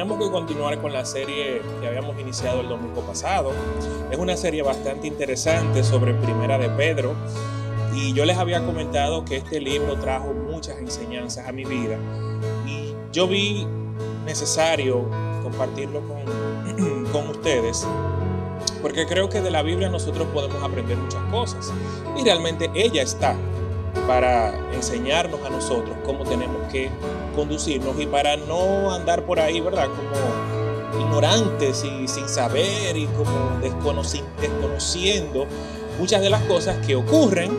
tenemos que continuar con la serie que habíamos iniciado el domingo pasado. Es una serie bastante interesante sobre Primera de Pedro. Y yo les había comentado que este libro trajo muchas enseñanzas a mi vida. Y yo vi necesario compartirlo con, con ustedes. Porque creo que de la Biblia nosotros podemos aprender muchas cosas. Y realmente ella está para enseñarnos a nosotros cómo tenemos que conducirnos y para no andar por ahí, ¿verdad? Como ignorantes y sin saber y como desconociendo muchas de las cosas que ocurren,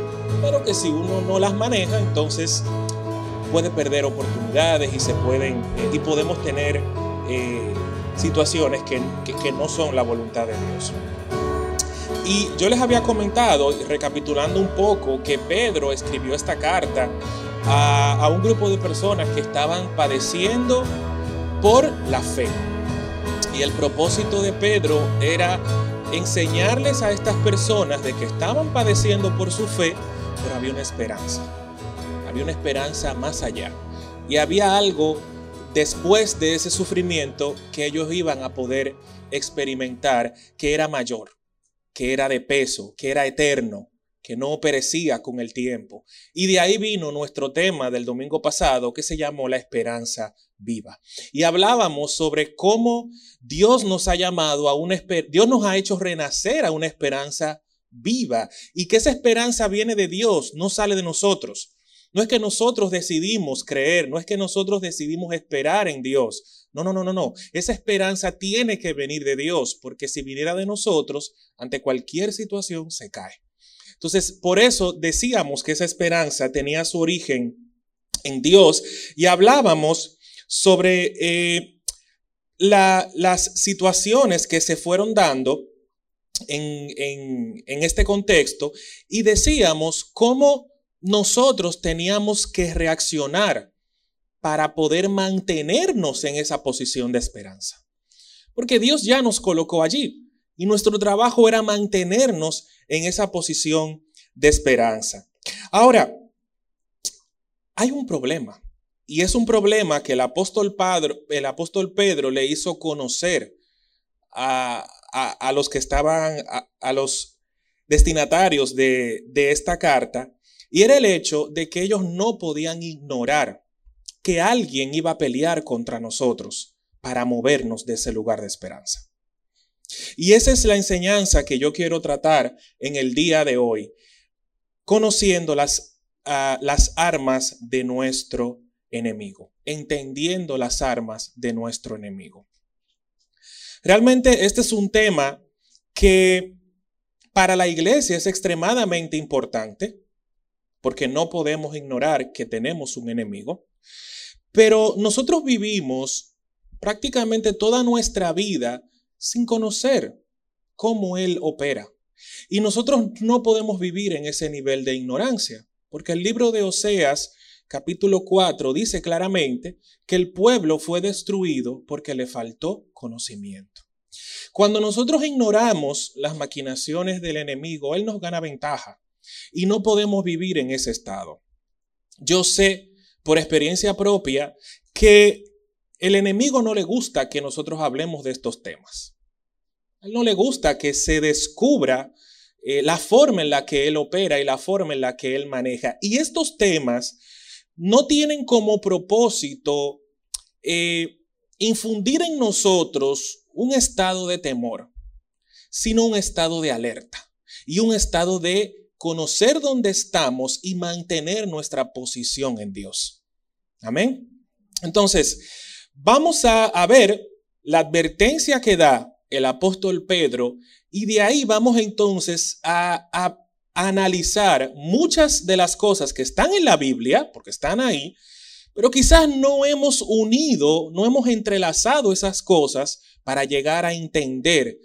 pero que si uno no las maneja, entonces puede perder oportunidades y se pueden eh, y podemos tener eh, situaciones que, que no son la voluntad de Dios. Y yo les había comentado, recapitulando un poco, que Pedro escribió esta carta a, un grupo de personas que estaban padeciendo por la fe. Y el propósito de Pedro era enseñarles a estas personas de que estaban padeciendo por su fe, pero había una esperanza. Había una esperanza más allá. Y había algo después de ese sufrimiento que ellos iban a poder experimentar que era mayor que era de peso, que era eterno, que no perecía con el tiempo. Y de ahí vino nuestro tema del domingo pasado que se llamó la esperanza viva. Y hablábamos sobre cómo Dios nos ha llamado a una Dios nos ha hecho renacer a una esperanza viva y que esa esperanza viene de Dios, no sale de nosotros. No es que nosotros decidimos creer, no es que nosotros decidimos esperar en Dios, no, no, no, no, no. Esa esperanza tiene que venir de Dios, porque si viniera de nosotros, ante cualquier situación se cae. Entonces, por eso decíamos que esa esperanza tenía su origen en Dios y hablábamos sobre eh, las situaciones que se fueron dando en, en este contexto y decíamos cómo nosotros teníamos que reaccionar para poder mantenernos en esa posición de esperanza. Porque Dios ya nos colocó allí y nuestro trabajo era mantenernos en esa posición de esperanza. Ahora, hay un problema y es un problema que el apóstol, Pedro, le hizo conocer a, los que estaban, a, los destinatarios de, de esta carta, y era el hecho de que ellos no podían ignorar que alguien iba a pelear contra nosotros para movernos de ese lugar de esperanza. Y esa es la enseñanza que yo quiero tratar en el día de hoy, conociendo las, ah, las armas de nuestro enemigo, entendiendo las armas de nuestro enemigo. Realmente este es un tema que para la iglesia es extremadamente importante, porque no podemos ignorar que tenemos un enemigo. Pero nosotros vivimos prácticamente toda nuestra vida sin conocer cómo Él opera. Y nosotros no podemos vivir en ese nivel de ignorancia, porque el libro de Oseas, capítulo 4, dice claramente que el pueblo fue destruido porque le faltó conocimiento. Cuando nosotros ignoramos las maquinaciones del enemigo, Él nos gana ventaja y no podemos vivir en ese estado. Yo sé por experiencia propia que el enemigo no le gusta que nosotros hablemos de estos temas. A él no le gusta que se descubra eh, la forma en la que él opera y la forma en la que él maneja. Y estos temas no tienen como propósito eh, infundir en nosotros un estado de temor, sino un estado de alerta y un estado de conocer dónde estamos y mantener nuestra posición en Dios. Amén. Entonces, vamos a, ver la advertencia que da el apóstol Pedro y de ahí vamos entonces a, a analizar muchas de las cosas que están en la Biblia, porque están ahí, pero quizás no hemos unido, no hemos entrelazado esas cosas para llegar a entender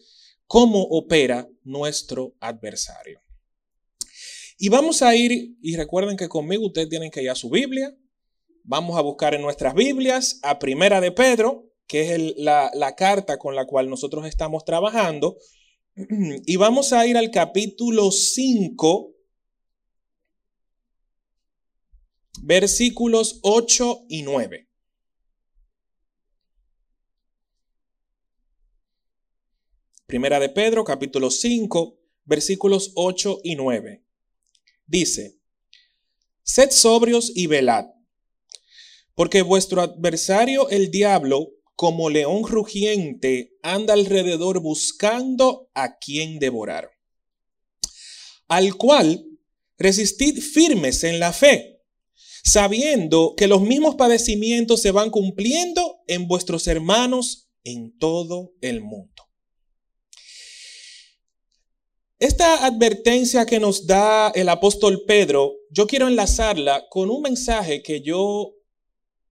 cómo opera nuestro adversario. Y vamos a ir, y recuerden que conmigo ustedes tienen que ir a su Biblia. Vamos a buscar en nuestras Biblias a Primera de Pedro, que es la, la carta con la cual nosotros estamos trabajando. Y vamos a ir al capítulo 5, versículos 8 y 9. Primera de Pedro, capítulo 5, versículos 8 y 9. Dice, Sed sobrios y velad, porque vuestro adversario el diablo, como león rugiente, anda alrededor buscando a quien devorar. Al cual resistid firmes en la fe, sabiendo que los mismos padecimientos se van cumpliendo en vuestros hermanos en todo el mundo. Esta advertencia que nos da el apóstol Pedro, yo quiero enlazarla con un mensaje que yo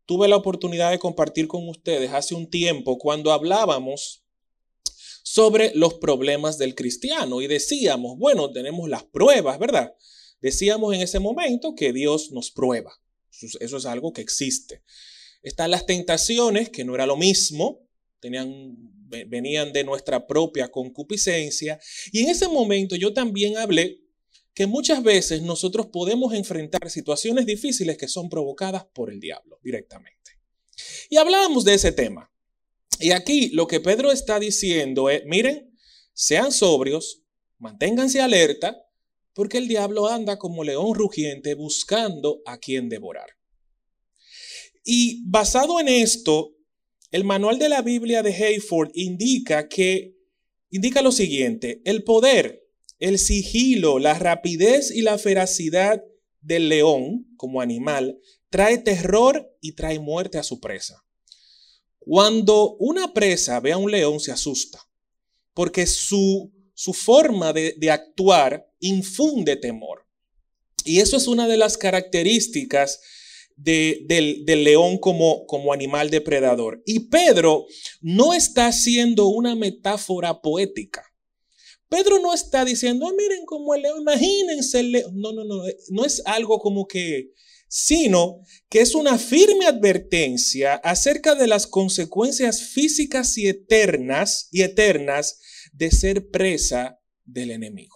tuve la oportunidad de compartir con ustedes hace un tiempo cuando hablábamos sobre los problemas del cristiano y decíamos, bueno, tenemos las pruebas, ¿verdad? Decíamos en ese momento que Dios nos prueba. Eso es algo que existe. Están las tentaciones, que no era lo mismo, tenían, venían de nuestra propia concupiscencia. Y en ese momento yo también hablé que muchas veces nosotros podemos enfrentar situaciones difíciles que son provocadas por el diablo directamente. Y hablábamos de ese tema. Y aquí lo que Pedro está diciendo es, miren, sean sobrios, manténganse alerta, porque el diablo anda como león rugiente buscando a quien devorar. Y basado en esto, el manual de la Biblia de Hayford indica que indica lo siguiente, el poder, el sigilo, la rapidez y la feracidad del león como animal trae terror y trae muerte a su presa. Cuando una presa ve a un león se asusta, porque su, su forma de, de actuar infunde temor. Y eso es una de las características del, león como, animal depredador. Y Pedro no está haciendo una metáfora poética. Pedro no está diciendo, ah, miren como el león, imagínense el león. No, no, no, no es algo como que, sino que es una firme advertencia acerca de las consecuencias físicas y eternas y eternas de ser presa del enemigo.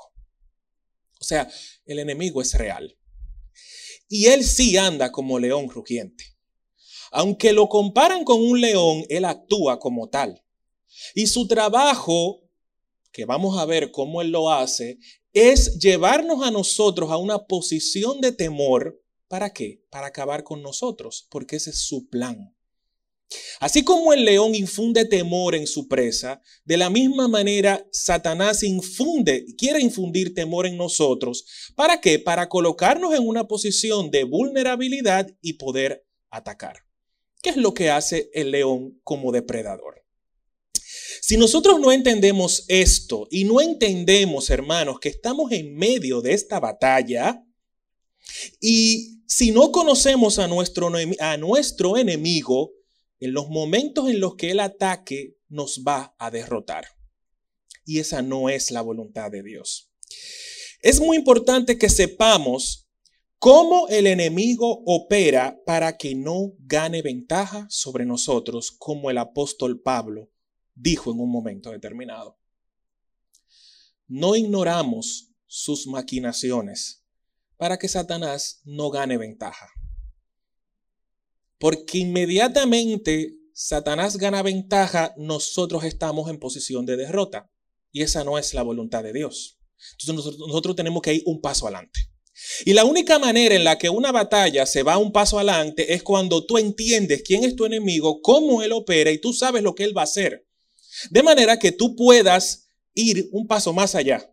O sea, el enemigo es real. Y él sí anda como león rugiente. Aunque lo comparan con un león, él actúa como tal. Y su trabajo, que vamos a ver cómo él lo hace, es llevarnos a nosotros a una posición de temor. ¿Para qué? Para acabar con nosotros, porque ese es su plan. Así como el león infunde temor en su presa, de la misma manera Satanás infunde, quiere infundir temor en nosotros. ¿Para qué? Para colocarnos en una posición de vulnerabilidad y poder atacar. ¿Qué es lo que hace el león como depredador? Si nosotros no entendemos esto y no entendemos, hermanos, que estamos en medio de esta batalla, y si no conocemos a nuestro, a nuestro enemigo, en los momentos en los que el ataque nos va a derrotar. Y esa no es la voluntad de Dios. Es muy importante que sepamos cómo el enemigo opera para que no gane ventaja sobre nosotros, como el apóstol Pablo dijo en un momento determinado. No ignoramos sus maquinaciones para que Satanás no gane ventaja. Porque inmediatamente Satanás gana ventaja, nosotros estamos en posición de derrota. Y esa no es la voluntad de Dios. Entonces nosotros, tenemos que ir un paso adelante. Y la única manera en la que una batalla se va un paso adelante es cuando tú entiendes quién es tu enemigo, cómo él opera y tú sabes lo que él va a hacer. De manera que tú puedas ir un paso más allá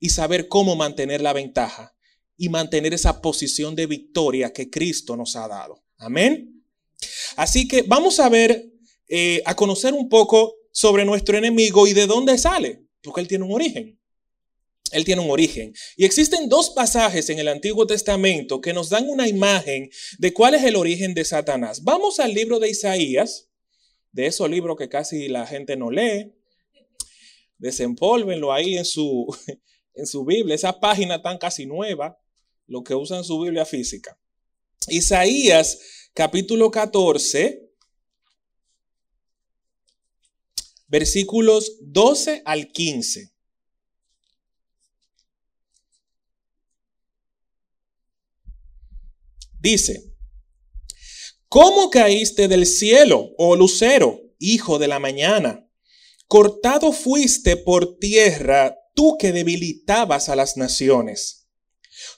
y saber cómo mantener la ventaja y mantener esa posición de victoria que Cristo nos ha dado. Amén. Así que vamos a ver, eh, a conocer un poco sobre nuestro enemigo y de dónde sale, porque él tiene un origen. Él tiene un origen. Y existen dos pasajes en el Antiguo Testamento que nos dan una imagen de cuál es el origen de Satanás. Vamos al libro de Isaías, de esos libros que casi la gente no lee. Desempólvenlo ahí en su, en su Biblia, esa página tan casi nueva lo que usan su Biblia física. Isaías capítulo 14, versículos 12 al 15. Dice, ¿cómo caíste del cielo, oh lucero, hijo de la mañana? Cortado fuiste por tierra, tú que debilitabas a las naciones.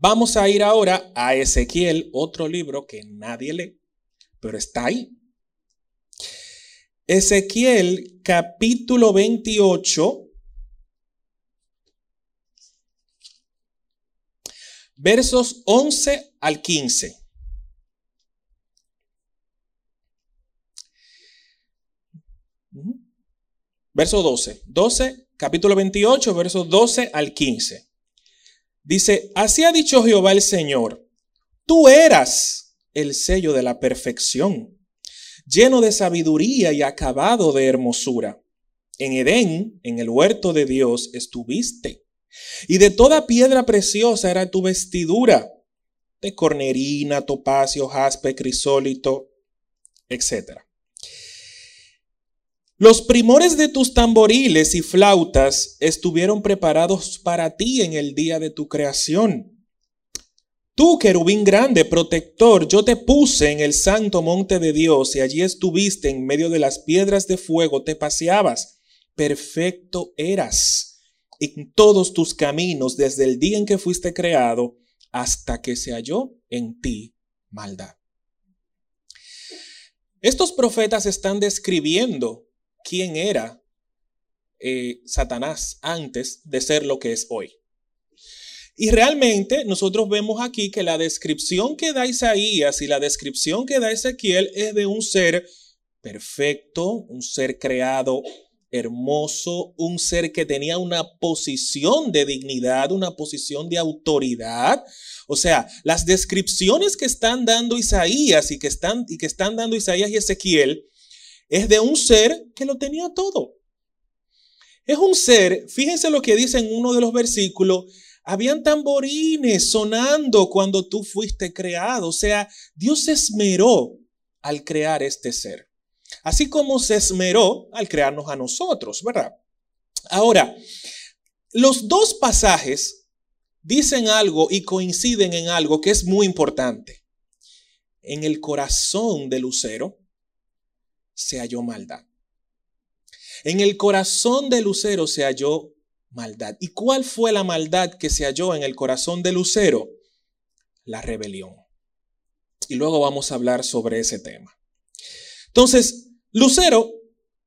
Vamos a ir ahora a Ezequiel, otro libro que nadie lee, pero está ahí. Ezequiel capítulo 28, versos 11 al 15. Verso 12. 12, capítulo 28, versos 12 al 15. Dice, así ha dicho Jehová el Señor, tú eras el sello de la perfección, lleno de sabiduría y acabado de hermosura. En Edén, en el huerto de Dios, estuviste y de toda piedra preciosa era tu vestidura, de cornerina, topacio, jaspe, crisólito, etc. Los primores de tus tamboriles y flautas estuvieron preparados para ti en el día de tu creación. Tú, querubín grande, protector, yo te puse en el santo monte de Dios y allí estuviste en medio de las piedras de fuego, te paseabas. Perfecto eras en todos tus caminos desde el día en que fuiste creado hasta que se halló en ti maldad. Estos profetas están describiendo quién era eh, Satanás antes de ser lo que es hoy. Y realmente nosotros vemos aquí que la descripción que da Isaías y la descripción que da Ezequiel es de un ser perfecto, un ser creado hermoso, un ser que tenía una posición de dignidad, una posición de autoridad. O sea, las descripciones que están dando Isaías y que están, y que están dando Isaías y Ezequiel es de un ser que lo tenía todo. Es un ser, fíjense lo que dice en uno de los versículos, habían tamborines sonando cuando tú fuiste creado. O sea, Dios se esmeró al crear este ser así como se esmeró al crearnos a nosotros, ¿verdad? Ahora, los dos pasajes dicen algo y coinciden en algo que es muy importante. En el corazón de Lucero se halló maldad. En el corazón de Lucero se halló maldad. ¿Y cuál fue la maldad que se halló en el corazón de Lucero? La rebelión. Y luego vamos a hablar sobre ese tema. Entonces, Lucero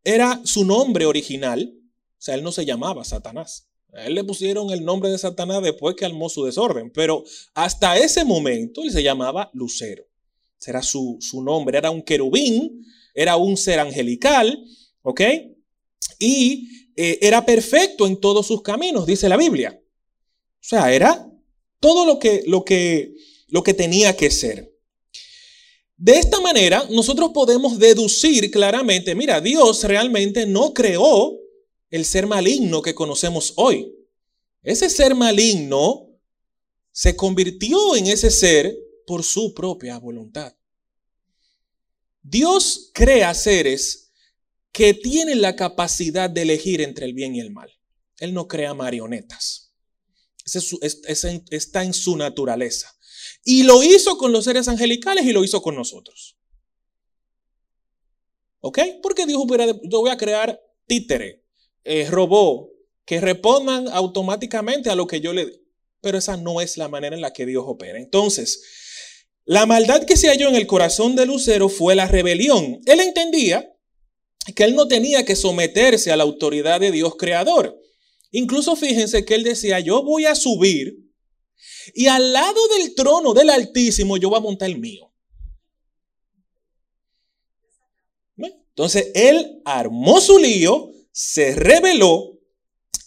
era su nombre original, o sea, él no se llamaba Satanás. A él le pusieron el nombre de Satanás después que armó su desorden, pero hasta ese momento él se llamaba Lucero. Era su, su nombre, era un querubín, era un ser angelical, ¿ok? Y eh, era perfecto en todos sus caminos, dice la Biblia. O sea, era todo lo que, lo que, lo que tenía que ser. De esta manera, nosotros podemos deducir claramente, mira, Dios realmente no creó el ser maligno que conocemos hoy. Ese ser maligno se convirtió en ese ser por su propia voluntad. Dios crea seres que tienen la capacidad de elegir entre el bien y el mal. Él no crea marionetas. Está en su naturaleza. Y lo hizo con los seres angelicales y lo hizo con nosotros. ¿Ok? Porque Dios hubiera, yo voy a crear títere, eh, robot, que respondan automáticamente a lo que yo le. Pero esa no es la manera en la que Dios opera. Entonces, la maldad que se halló en el corazón de Lucero fue la rebelión. Él entendía que él no tenía que someterse a la autoridad de Dios creador. Incluso fíjense que él decía, yo voy a subir y al lado del trono del Altísimo yo voy a montar el mío. Entonces él armó su lío, se rebeló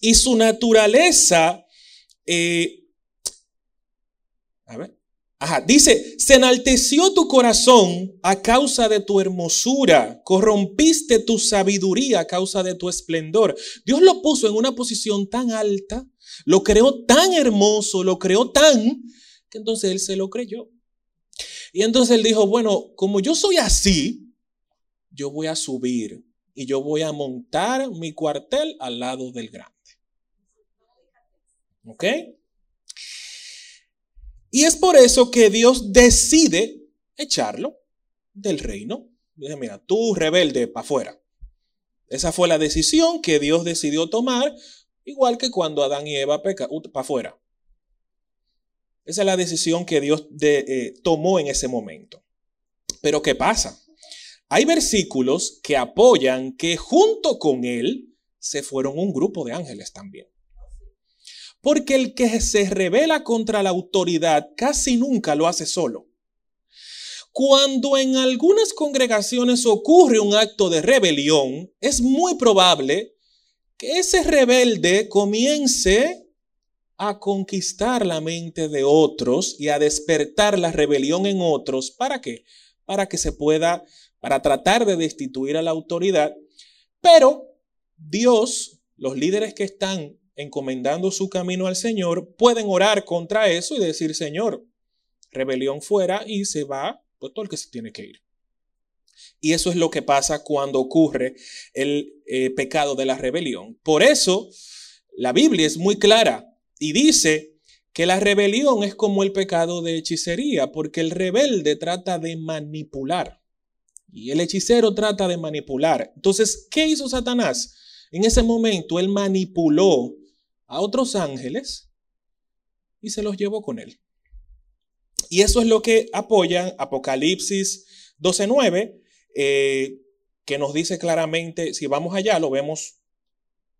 y su naturaleza, eh, a ver, Dice, se enalteció tu corazón a causa de tu hermosura, corrompiste tu sabiduría a causa de tu esplendor. Dios lo puso en una posición tan alta, lo creó tan hermoso, lo creó tan, que entonces él se lo creyó. Y entonces él dijo, bueno, como yo soy así, yo voy a subir y yo voy a montar mi cuartel al lado del grande. ¿Ok? Y es por eso que Dios decide echarlo del reino. Dice, mira, tú rebelde para afuera. Esa fue la decisión que Dios decidió tomar, igual que cuando Adán y Eva pecan, para afuera. Esa es la decisión que Dios eh, tomó en ese momento. Pero ¿qué pasa? Hay versículos que apoyan que junto con él se fueron un grupo de ángeles también. Porque el que se revela contra la autoridad casi nunca lo hace solo. Cuando en algunas congregaciones ocurre un acto de rebelión, es muy probable que ese rebelde comience a conquistar la mente de otros y a despertar la rebelión en otros. ¿Para qué? Para que se pueda, para tratar de destituir a la autoridad. Pero Dios, los líderes que están encomendando su camino al Señor, pueden orar contra eso y decir, Señor, rebelión fuera y se va pues, todo el que se tiene que ir. Y eso es lo que pasa cuando ocurre el eh, pecado de la rebelión. Por eso, la Biblia es muy clara y dice que la rebelión es como el pecado de hechicería, porque el rebelde trata de manipular y el hechicero trata de manipular. Entonces, ¿qué hizo Satanás? En ese momento él manipuló a otros ángeles y se los llevó con él. Y eso es lo que apoya Apocalipsis 12.9, eh, que nos dice claramente, si vamos allá, lo vemos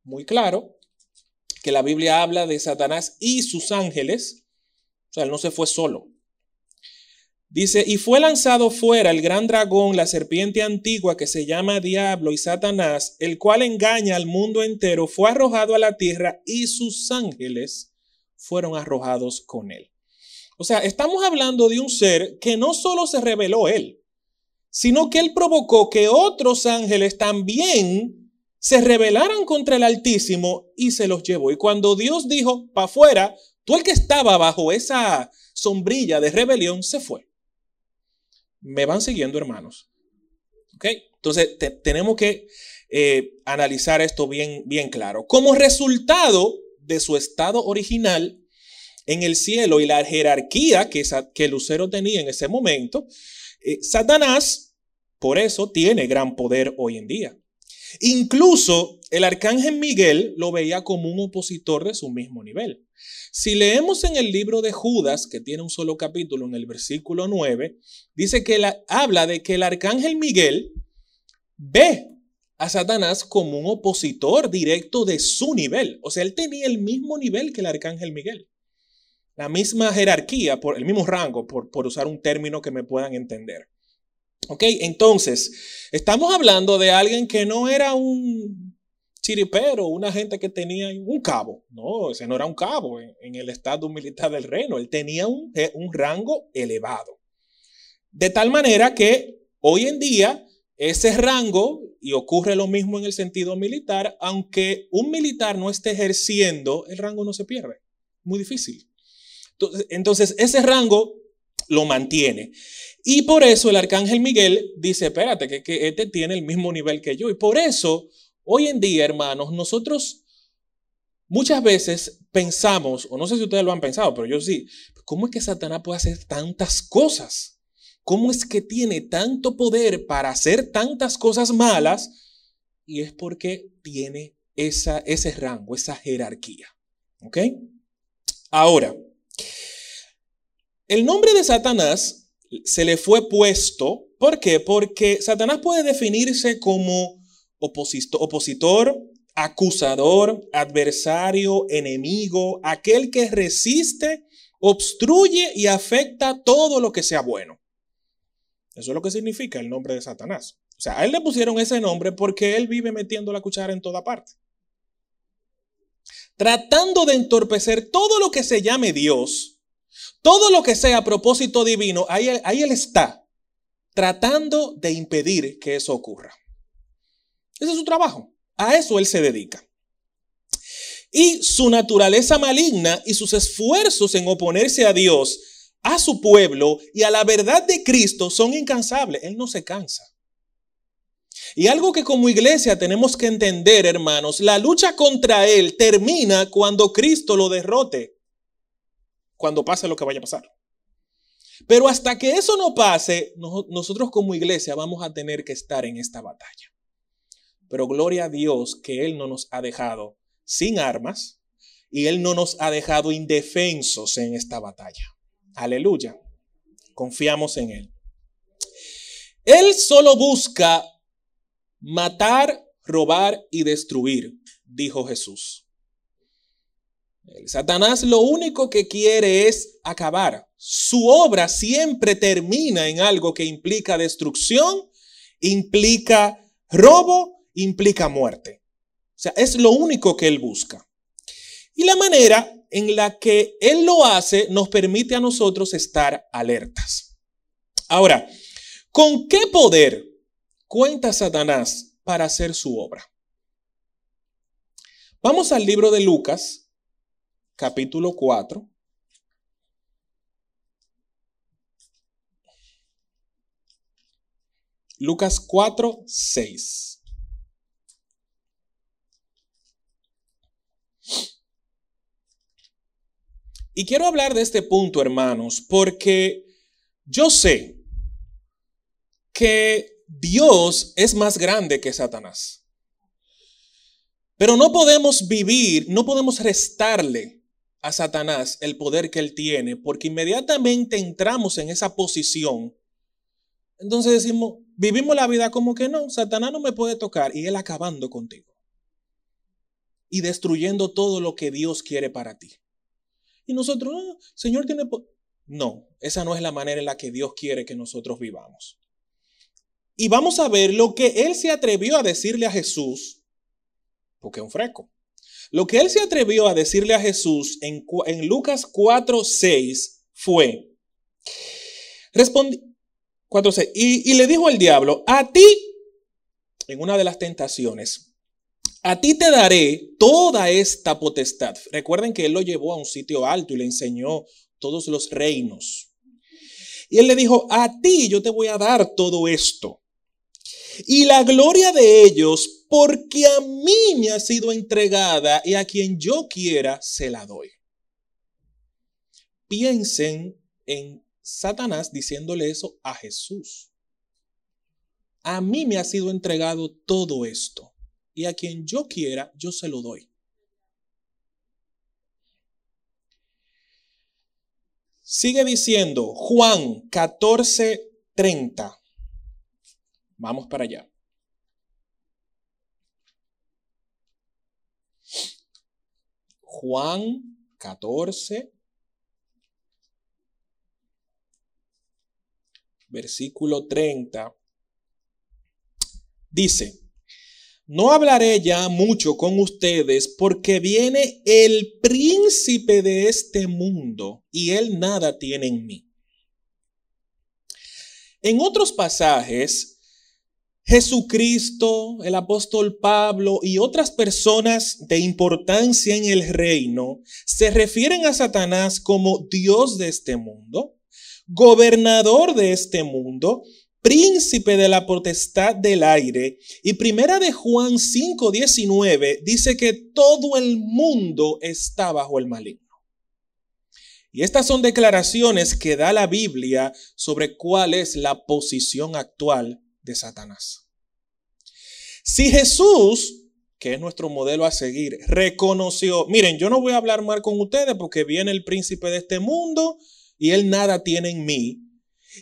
muy claro, que la Biblia habla de Satanás y sus ángeles. O sea, él no se fue solo. Dice, y fue lanzado fuera el gran dragón, la serpiente antigua que se llama Diablo y Satanás, el cual engaña al mundo entero, fue arrojado a la tierra y sus ángeles fueron arrojados con él. O sea, estamos hablando de un ser que no solo se reveló él, sino que él provocó que otros ángeles también se rebelaran contra el Altísimo y se los llevó. Y cuando Dios dijo, para afuera, tú el que estaba bajo esa sombrilla de rebelión se fue. ¿Me van siguiendo, hermanos? ¿Ok? Entonces, tenemos que eh, analizar esto bien, bien claro. Como resultado de su estado original en el cielo y la jerarquía que, que Lucero tenía en ese momento, eh, Satanás, por eso, tiene gran poder hoy en día. Incluso el arcángel Miguel lo veía como un opositor de su mismo nivel. Si leemos en el libro de Judas, que tiene un solo capítulo, en el versículo 9, dice que habla de que el arcángel Miguel ve a Satanás como un opositor directo de su nivel. O sea, él tenía el mismo nivel que el arcángel Miguel. La misma jerarquía, por el mismo rango, por, por usar un término que me puedan entender. Ok, entonces, estamos hablando de alguien que no era un chiripero, una gente que tenía un cabo. No, ese no era un cabo en, el estado militar del reino. Él tenía un, eh, un rango elevado. De tal manera que hoy en día ese rango, y ocurre lo mismo en el sentido militar, aunque un militar no esté ejerciendo, el rango no se pierde. Muy difícil. Entonces, entonces ese rango lo mantiene. Y por eso el arcángel Miguel dice, espérate, que, que este tiene el mismo nivel que yo. Y por eso Hoy en día, hermanos, nosotros muchas veces pensamos, o no sé si ustedes lo han pensado, pero yo sí, ¿cómo es que Satanás puede hacer tantas cosas? ¿Cómo es que tiene tanto poder para hacer tantas cosas malas? Y es porque tiene esa, ese rango, esa jerarquía. ¿Ok? Ahora, el nombre de Satanás se le fue puesto, ¿por qué? Porque Satanás puede definirse como opositor, acusador, adversario, enemigo, aquel que resiste, obstruye y afecta todo lo que sea bueno. Eso es lo que significa el nombre de Satanás. O sea, a él le pusieron ese nombre porque él vive metiendo la cuchara en toda parte. Tratando de entorpecer todo lo que se llame Dios, Todo lo que sea propósito divino, ahí, ahí Él está, tratando de impedir que eso ocurra. Ese es su trabajo. A eso Él se dedica. Y su naturaleza maligna y sus esfuerzos en oponerse a Dios, a su pueblo y a la verdad de Cristo son incansables. Él no se cansa. Y algo que como iglesia tenemos que entender, hermanos, la lucha contra Él termina cuando Cristo lo derrote, cuando pase lo que vaya a pasar. Pero hasta que eso no pase, nosotros como iglesia vamos a tener que estar en esta batalla. Pero gloria a Dios que Él no nos ha dejado sin armas y Él no nos ha dejado indefensos en esta batalla. Aleluya. Confiamos en Él. Él solo busca matar, robar y destruir, dijo Jesús. Satanás lo único que quiere es acabar. Su obra siempre termina en algo que implica destrucción, implica robo, implica muerte. O sea, es lo único que él busca. Y la manera en la que él lo hace nos permite a nosotros estar alertas. Ahora, ¿con qué poder cuenta Satanás para hacer su obra? Vamos al libro de Lucas, capítulo 4. Lucas 4, 6. Y quiero hablar de este punto, hermanos, porque yo sé que Dios es más grande que Satanás. Pero no podemos vivir, no podemos restarle a Satanás el poder que él tiene, porque inmediatamente entramos en esa posición. Entonces decimos, vivimos la vida como que no, Satanás no me puede tocar y él acabando contigo y destruyendo todo lo que Dios quiere para ti. Y nosotros, ah, Señor tiene... No, esa no es la manera en la que Dios quiere que nosotros vivamos. Y vamos a ver lo que Él se atrevió a decirle a Jesús, porque es un freco. Lo que Él se atrevió a decirle a Jesús en, Lucas 4, 6 fue, respondí, 4, 6, y, y le dijo el diablo, a ti, en una de las tentaciones, a ti te daré toda esta potestad. Recuerden que él lo llevó a un sitio alto y le enseñó todos los reinos. Y él le dijo, a ti yo te voy a dar todo esto. Y la gloria de ellos, porque a mí me ha sido entregada y a quien yo quiera se la doy. Piensen en Satanás diciéndole eso a Jesús. A mí me ha sido entregado todo esto y a quien yo quiera, yo se lo doy. Sigue diciendo Juan 14:30. Vamos para allá. Juan 14, versículo 30, dice, no hablaré ya mucho con ustedes porque viene el príncipe de este mundo y él nada tiene en mí. En otros pasajes, Jesucristo, el apóstol Pablo y otras personas de importancia en el reino se refieren a Satanás como Dios de este mundo, gobernador de este mundo príncipe de la potestad del aire. Y primera de Juan 5:19 dice que todo el mundo está bajo el maligno. Y estas son declaraciones que da la Biblia sobre cuál es la posición actual de Satanás. Si Jesús, que es nuestro modelo a seguir, reconoció, miren, yo no voy a hablar mal con ustedes porque viene el príncipe de este mundo y él nada tiene en mí,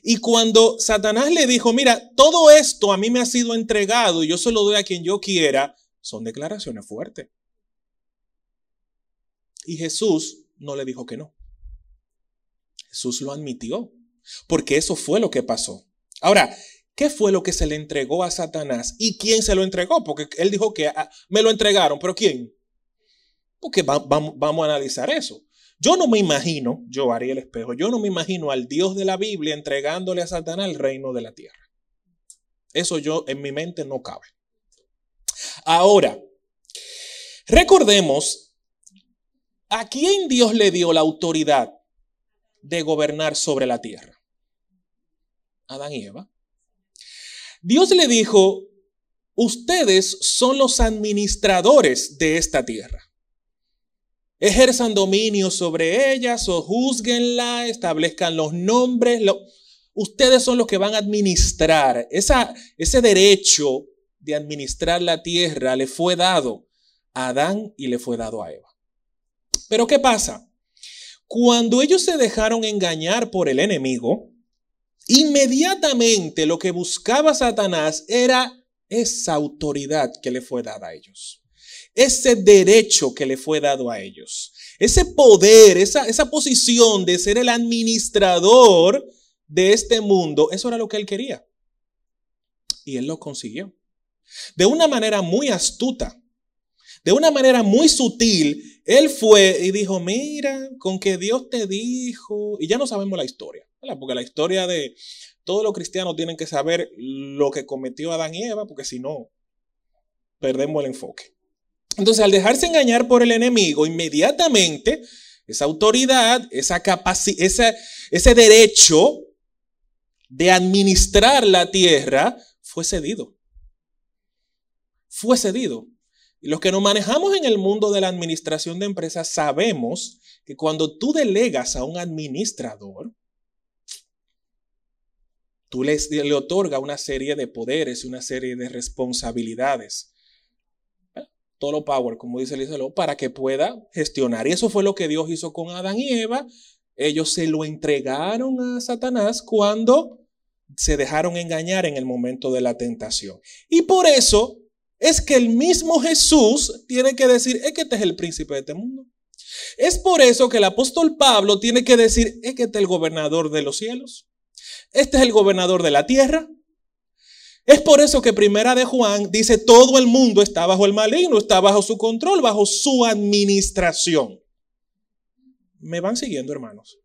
y cuando Satanás le dijo, mira, todo esto a mí me ha sido entregado y yo se lo doy a quien yo quiera, son declaraciones fuertes. Y Jesús no le dijo que no. Jesús lo admitió, porque eso fue lo que pasó. Ahora, ¿qué fue lo que se le entregó a Satanás? ¿Y quién se lo entregó? Porque él dijo que ah, me lo entregaron, pero ¿quién? Porque vamos a analizar eso. Yo no me imagino, yo haría el espejo, yo no me imagino al Dios de la Biblia entregándole a Satanás el reino de la tierra. Eso yo en mi mente no cabe. Ahora, recordemos a quién Dios le dio la autoridad de gobernar sobre la tierra. Adán y Eva. Dios le dijo, ustedes son los administradores de esta tierra. Ejerzan dominio sobre ellas o juzguenla, establezcan los nombres. ustedes son los que van a administrar. Ese derecho de administrar la tierra le fue dado a Adán y le fue dado a Eva. Pero ¿qué pasa? Cuando ellos se dejaron engañar por el enemigo, inmediatamente lo que buscaba Satanás era esa autoridad que le fue dada a ellos, ese derecho que le fue dado a ellos, ese poder, esa, esa posición de ser el administrador de este mundo, eso era lo que él quería. Y él lo consiguió. De una manera muy astuta, de una manera muy sutil, él fue y dijo, mira, con que Dios te dijo, y ya no sabemos la historia, porque la historia de todos los cristianos tienen que saber lo que cometió Adán y Eva, porque si no, perdemos el enfoque. Entonces, al dejarse engañar por el enemigo, inmediatamente esa autoridad, esa capacidad, ese derecho de administrar la tierra fue cedido. Fue cedido. Y los que nos manejamos en el mundo de la administración de empresas sabemos que cuando tú delegas a un administrador, tú le, otorgas una serie de poderes una serie de responsabilidades. Todo lo power, como dice Lizelo, para que pueda gestionar. Y eso fue lo que Dios hizo con Adán y Eva. Ellos se lo entregaron a Satanás cuando se dejaron engañar en el momento de la tentación. Y por eso es que el mismo Jesús tiene que decir, es que este es el príncipe de este mundo. Es por eso que el apóstol Pablo tiene que decir, es que este es el gobernador de los cielos. Este es el gobernador de la tierra. Es por eso que primera de Juan dice, todo el mundo está bajo el maligno, está bajo su control, bajo su administración. ¿Me van siguiendo, hermanos?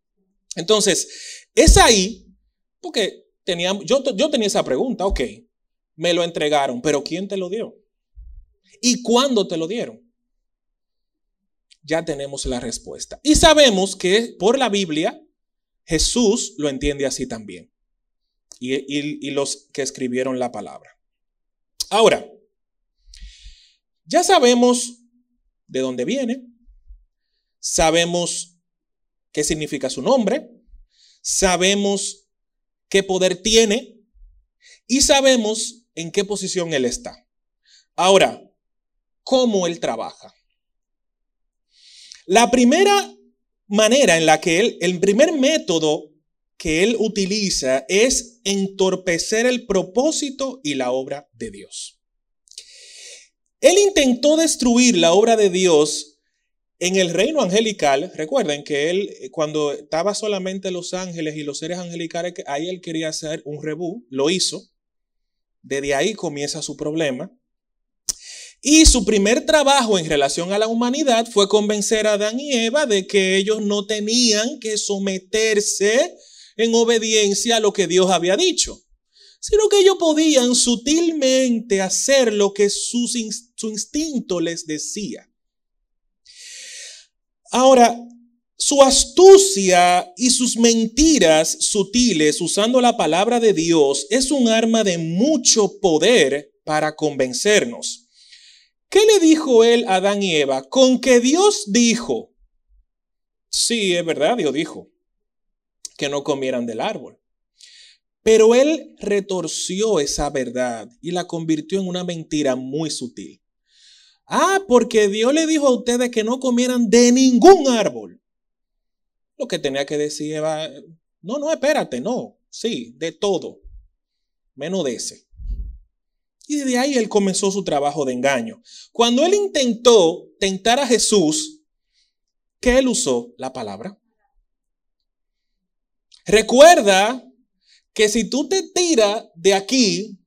Entonces, es ahí, porque teníamos, yo, yo tenía esa pregunta, ok, me lo entregaron, pero ¿quién te lo dio? ¿Y cuándo te lo dieron? Ya tenemos la respuesta. Y sabemos que por la Biblia Jesús lo entiende así también. Y, los que escribieron la palabra. Ahora, ya sabemos de dónde viene, sabemos qué significa su nombre, sabemos qué poder tiene y sabemos en qué posición él está. Ahora, cómo él trabaja. La primera manera en la que él, el primer método que él utiliza es entorpecer el propósito y la obra de Dios. Él intentó destruir la obra de Dios en el reino angelical. Recuerden que él, cuando estaba solamente los ángeles y los seres angelicales, ahí él quería hacer un rebú, lo hizo. Desde ahí comienza su problema. Y su primer trabajo en relación a la humanidad fue convencer a Adán y Eva de que ellos no tenían que someterse en obediencia a lo que Dios había dicho, sino que ellos podían sutilmente hacer lo que su instinto les decía. Ahora, su astucia y sus mentiras sutiles usando la palabra de Dios es un arma de mucho poder para convencernos. ¿Qué le dijo él a Adán y Eva? Con que Dios dijo, sí, es verdad, Dios dijo que no comieran del árbol. Pero él retorció esa verdad y la convirtió en una mentira muy sutil. Ah, porque Dios le dijo a ustedes que no comieran de ningún árbol. Lo que tenía que decir Eva, no, no, espérate, no, sí, de todo, menos de ese. Y de ahí él comenzó su trabajo de engaño. Cuando él intentó tentar a Jesús, ¿qué él usó? La palabra. Recuerda que si tú te tiras de aquí,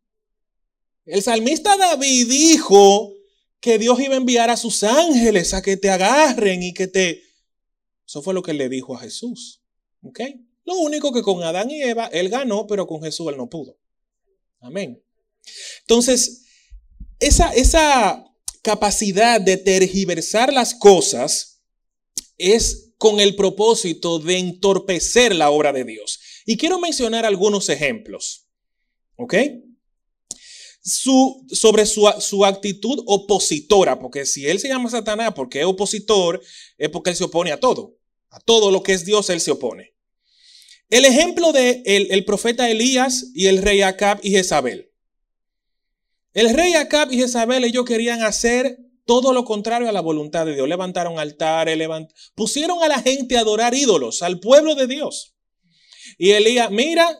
el salmista David dijo que Dios iba a enviar a sus ángeles a que te agarren y que te Eso fue lo que le dijo a Jesús. ¿Ok? Lo único que con Adán y Eva él ganó, pero con Jesús él no pudo. Amén. Entonces, esa, esa capacidad de tergiversar las cosas es con el propósito de entorpecer la obra de Dios. Y quiero mencionar algunos ejemplos. ¿Ok? Su, sobre su, su, actitud opositora, porque si él se llama Satanás porque es opositor, es porque él se opone a todo. A todo lo que es Dios, él se opone. El ejemplo de el, profeta Elías y el rey Acab y Jezabel. El rey Acab y Jezabel, ellos querían hacer todo lo contrario a la voluntad de Dios. Levantaron altares, pusieron a la gente a adorar ídolos, al pueblo de Dios. Y Elías, mira,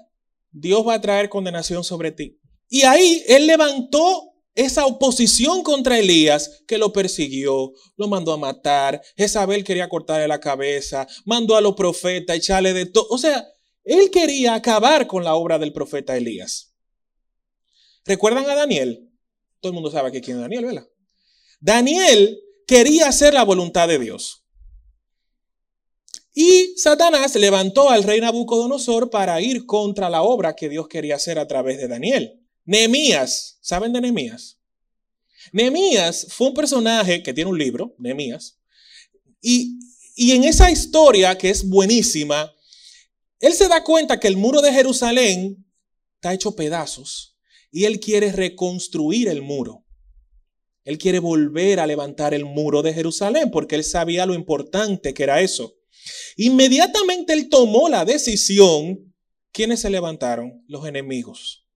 Dios va a traer condenación sobre ti. Y ahí él levantó esa oposición contra Elías que lo persiguió, lo mandó a matar. Jezabel quería cortarle la cabeza, mandó a los profetas, echarle de todo. O sea, él quería acabar con la obra del profeta Elías. ¿Recuerdan a Daniel? Todo el mundo sabe que quién es Daniel, ¿verdad? Daniel quería hacer la voluntad de Dios. Y Satanás levantó al rey Nabucodonosor para ir contra la obra que Dios quería hacer a través de Daniel. Nehemías, ¿saben de Nehemías? Nehemías fue un personaje que tiene un libro, Nehemías, y, y en esa historia que es buenísima, él se da cuenta que el muro de Jerusalén está hecho pedazos y él quiere reconstruir el muro. Él quiere volver a levantar el muro de Jerusalén porque él sabía lo importante que era eso. Inmediatamente él tomó la decisión. ¿Quiénes se levantaron? Los enemigos.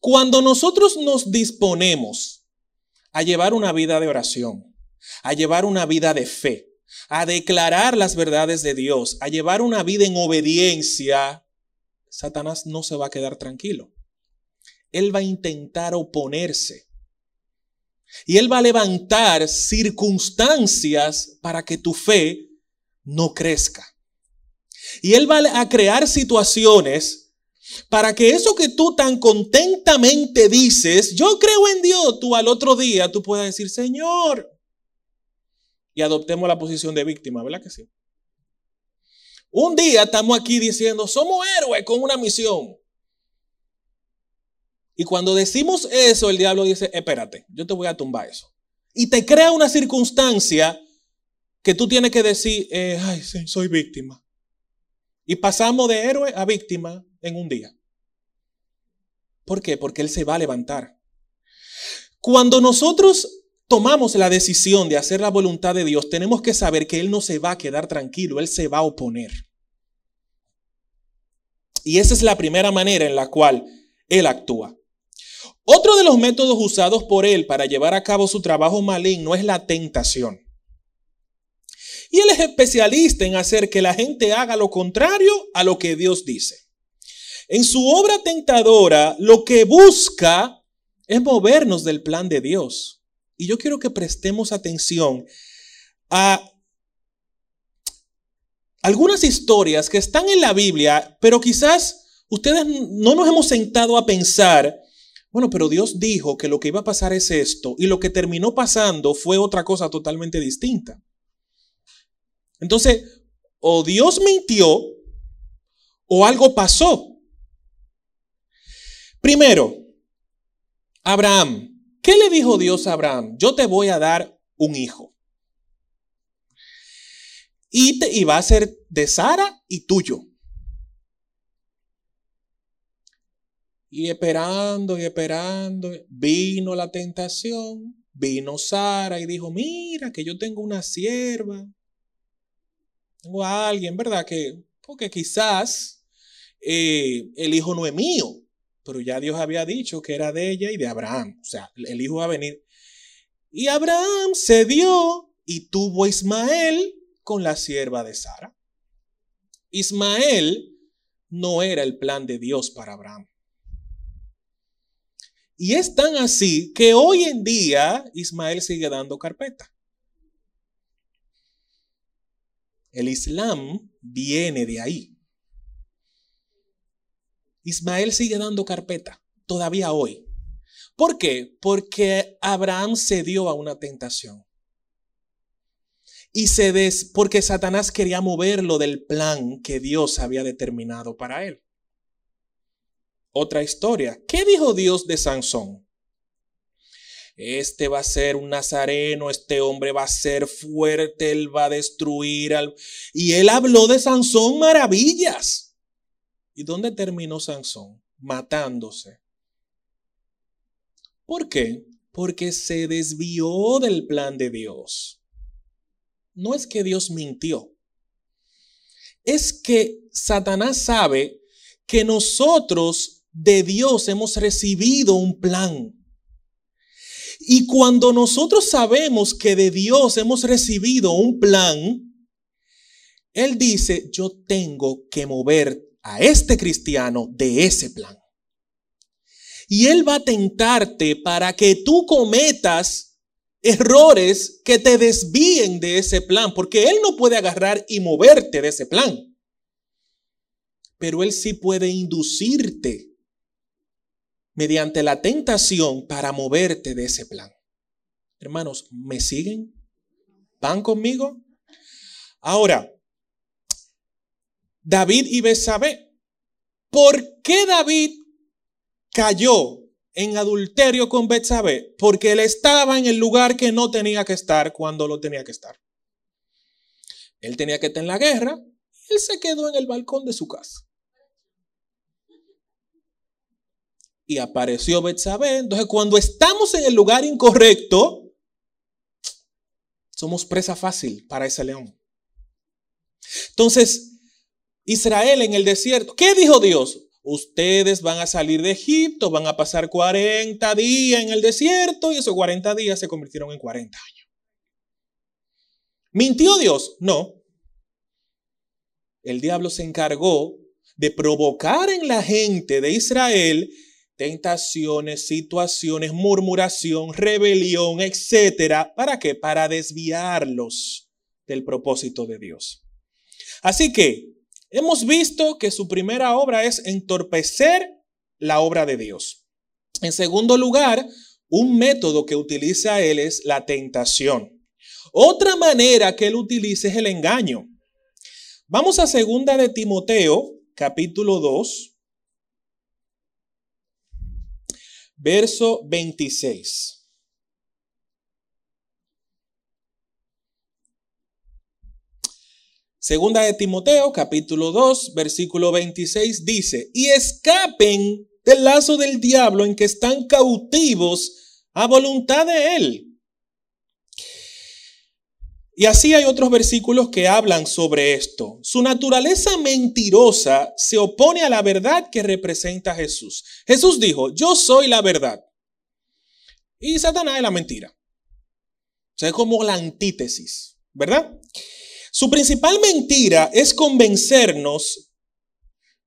Cuando nosotros nos disponemos a llevar una vida de oración, a llevar una vida de fe, a declarar las verdades de Dios, a llevar una vida en obediencia, Satanás no se va a quedar tranquilo. Él va a intentar oponerse. Y él va a levantar circunstancias para que tu fe no crezca. Y él va a crear situaciones para que eso que tú tan contentamente dices, yo creo en Dios, tú al otro día tú puedas decir, Señor, y adoptemos la posición de víctima, ¿verdad que sí? Un día estamos aquí diciendo, somos héroes con una misión. Y cuando decimos eso, el diablo dice, espérate, yo te voy a tumbar eso. Y te crea una circunstancia que tú tienes que decir, eh, ay, sí, soy víctima. Y pasamos de héroe a víctima en un día. ¿Por qué? Porque Él se va a levantar. Cuando nosotros tomamos la decisión de hacer la voluntad de Dios, tenemos que saber que Él no se va a quedar tranquilo, Él se va a oponer. Y esa es la primera manera en la cual Él actúa. Otro de los métodos usados por Él para llevar a cabo su trabajo maligno es la tentación. Y Él es especialista en hacer que la gente haga lo contrario a lo que Dios dice. En su obra tentadora, lo que busca es movernos del plan de Dios. Y yo quiero que prestemos atención a algunas historias que están en la Biblia, pero quizás ustedes no nos hemos sentado a pensar, bueno, pero Dios dijo que lo que iba a pasar es esto, y lo que terminó pasando fue otra cosa totalmente distinta. Entonces, o Dios mintió, o algo pasó. Primero, Abraham. ¿Qué le dijo Dios a Abraham? Yo te voy a dar un hijo. Y, te, va a ser de Sara y tuyo. Y esperando y esperando, vino la tentación, vino Sara y dijo, mira que yo tengo una sierva, tengo a alguien, ¿verdad? Que, porque quizás eh, el hijo no es mío, pero ya Dios había dicho que era de ella y de Abraham. O sea, el hijo va a venir. Y Abraham se dio y tuvo a Ismael con la sierva de Sara. Ismael no era el plan de Dios para Abraham. Y es tan así que hoy en día Ismael sigue dando carpeta. El Islam viene de ahí. Ismael sigue dando carpeta, todavía hoy. ¿Por qué? Porque Abraham cedió a una tentación. Y se des, porque Satanás quería moverlo del plan que Dios había determinado para él. Otra historia. ¿Qué dijo Dios de Sansón? Este va a ser un nazareno, este hombre va a ser fuerte, él va a destruir al... Y él habló de Sansón maravillas. ¿Y dónde terminó Sansón? Matándose. ¿Por qué? Porque se desvió del plan de Dios. No es que Dios mintió. Es que Satanás sabe que nosotros de Dios hemos recibido un plan. Y cuando nosotros sabemos que de Dios hemos recibido un plan, Él dice, yo tengo que mover a este cristiano de ese plan. Y Él va a tentarte para que tú cometas errores que te desvíen de ese plan, porque Él no puede agarrar y moverte de ese plan. Pero Él sí puede inducirte mediante la tentación para moverte de ese plan. Hermanos, ¿me siguen? ¿Van conmigo? Ahora, David y Besabé. ¿Por qué David cayó en adulterio con Betsabé? Porque él estaba en el lugar que no tenía que estar cuando lo tenía que estar. Él tenía que estar en la guerra, él se quedó en el balcón de su casa. Y apareció Betsabé. Entonces, cuando estamos en el lugar incorrecto, somos presa fácil para ese león. Entonces, Israel en el desierto, ¿qué dijo Dios? Ustedes van a salir de Egipto, van a pasar 40 días en el desierto y esos 40 días se convirtieron en 40 años. ¿Mintió Dios? No. El diablo se encargó de provocar en la gente de Israel tentaciones, situaciones, murmuración, rebelión, etcétera. ¿Para qué? Para desviarlos del propósito de Dios. Así que Hemos visto que su primera obra es entorpecer la obra de Dios. En segundo lugar, un método que utiliza él es la tentación. Otra manera que él utiliza es el engaño. Vamos a segunda de Timoteo, capítulo 2, verso 26. Segunda de Timoteo, capítulo 2, versículo 26 dice, y escapen del lazo del diablo en que están cautivos a voluntad de él. Y así hay otros versículos que hablan sobre esto. Su naturaleza mentirosa se opone a la verdad que representa Jesús. Jesús dijo, yo soy la verdad. Y Satanás es la mentira. O sea, es como la antítesis, ¿verdad? Su principal mentira es convencernos,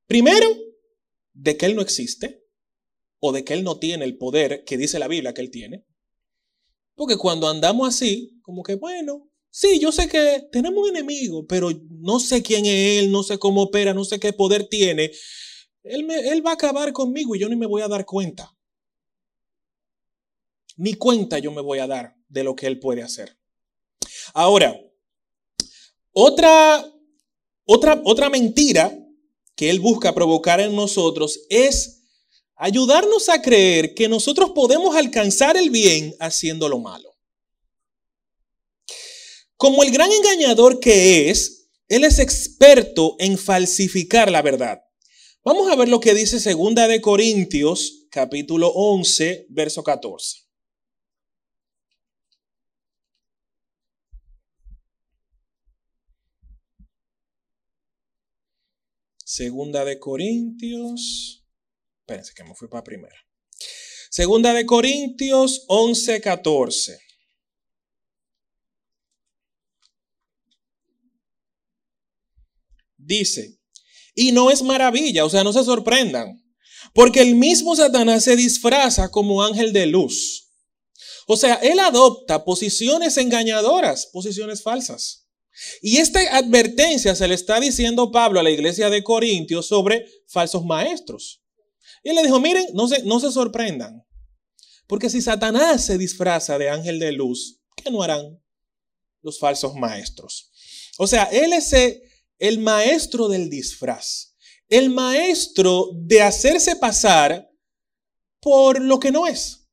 primero, de que Él no existe o de que Él no tiene el poder que dice la Biblia que Él tiene. Porque cuando andamos así, como que, bueno, sí, yo sé que tenemos un enemigo, pero no sé quién es Él, no sé cómo opera, no sé qué poder tiene. Él, él va a acabar conmigo y yo ni me voy a dar cuenta. Ni cuenta yo me voy a dar de lo que Él puede hacer. Ahora, otra, otra, otra mentira que él busca provocar en nosotros es ayudarnos a creer que nosotros podemos alcanzar el bien haciendo lo malo. Como el gran engañador que es, él es experto en falsificar la verdad. Vamos a ver lo que dice Segunda de Corintios, capítulo 11, verso 14. Segunda de Corintios. Espérense que me fui para primera. Segunda de Corintios 11, 14. Dice, y no es maravilla, o sea, no se sorprendan, porque el mismo Satanás se disfraza como ángel de luz. O sea, él adopta posiciones engañadoras, posiciones falsas. Y esta advertencia se le está diciendo Pablo a la iglesia de Corintios sobre falsos maestros. Y él le dijo, miren, no se, no se sorprendan, porque si Satanás se disfraza de ángel de luz, ¿qué no harán? los falsos maestros. O sea, Él es el maestro del disfraz, el maestro de hacerse pasar por lo que no es.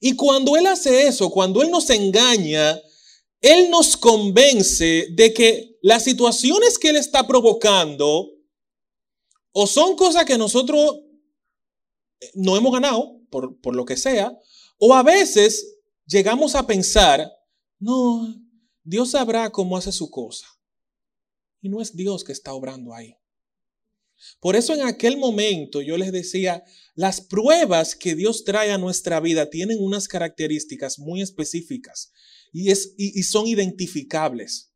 Y cuando Él hace eso, cuando Él nos engaña, Él nos convence de que las situaciones que Él está provocando o son cosas que nosotros no hemos ganado, por, por lo que sea, o a veces llegamos a pensar, no, Dios sabrá cómo hace su cosa. Y no es Dios que está obrando ahí. Por eso en aquel momento yo les decía, las pruebas que Dios trae a nuestra vida tienen unas características muy específicas y, es, y, son identificables.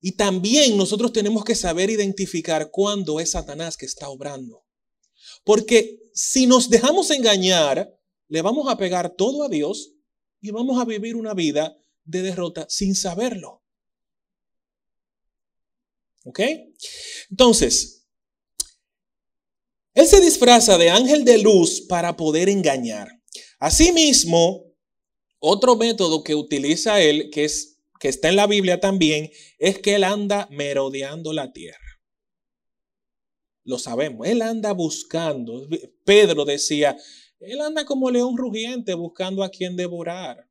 Y también nosotros tenemos que saber identificar cuándo es Satanás que está obrando. Porque si nos dejamos engañar, le vamos a pegar todo a Dios y vamos a vivir una vida de derrota sin saberlo. ¿Ok? Entonces, él se disfraza de ángel de luz para poder engañar. Asimismo, otro método que utiliza él, que, es, que está en la Biblia también, es que él anda merodeando la tierra. Lo sabemos, él anda buscando. Pedro decía, él anda como león rugiente buscando a quien devorar.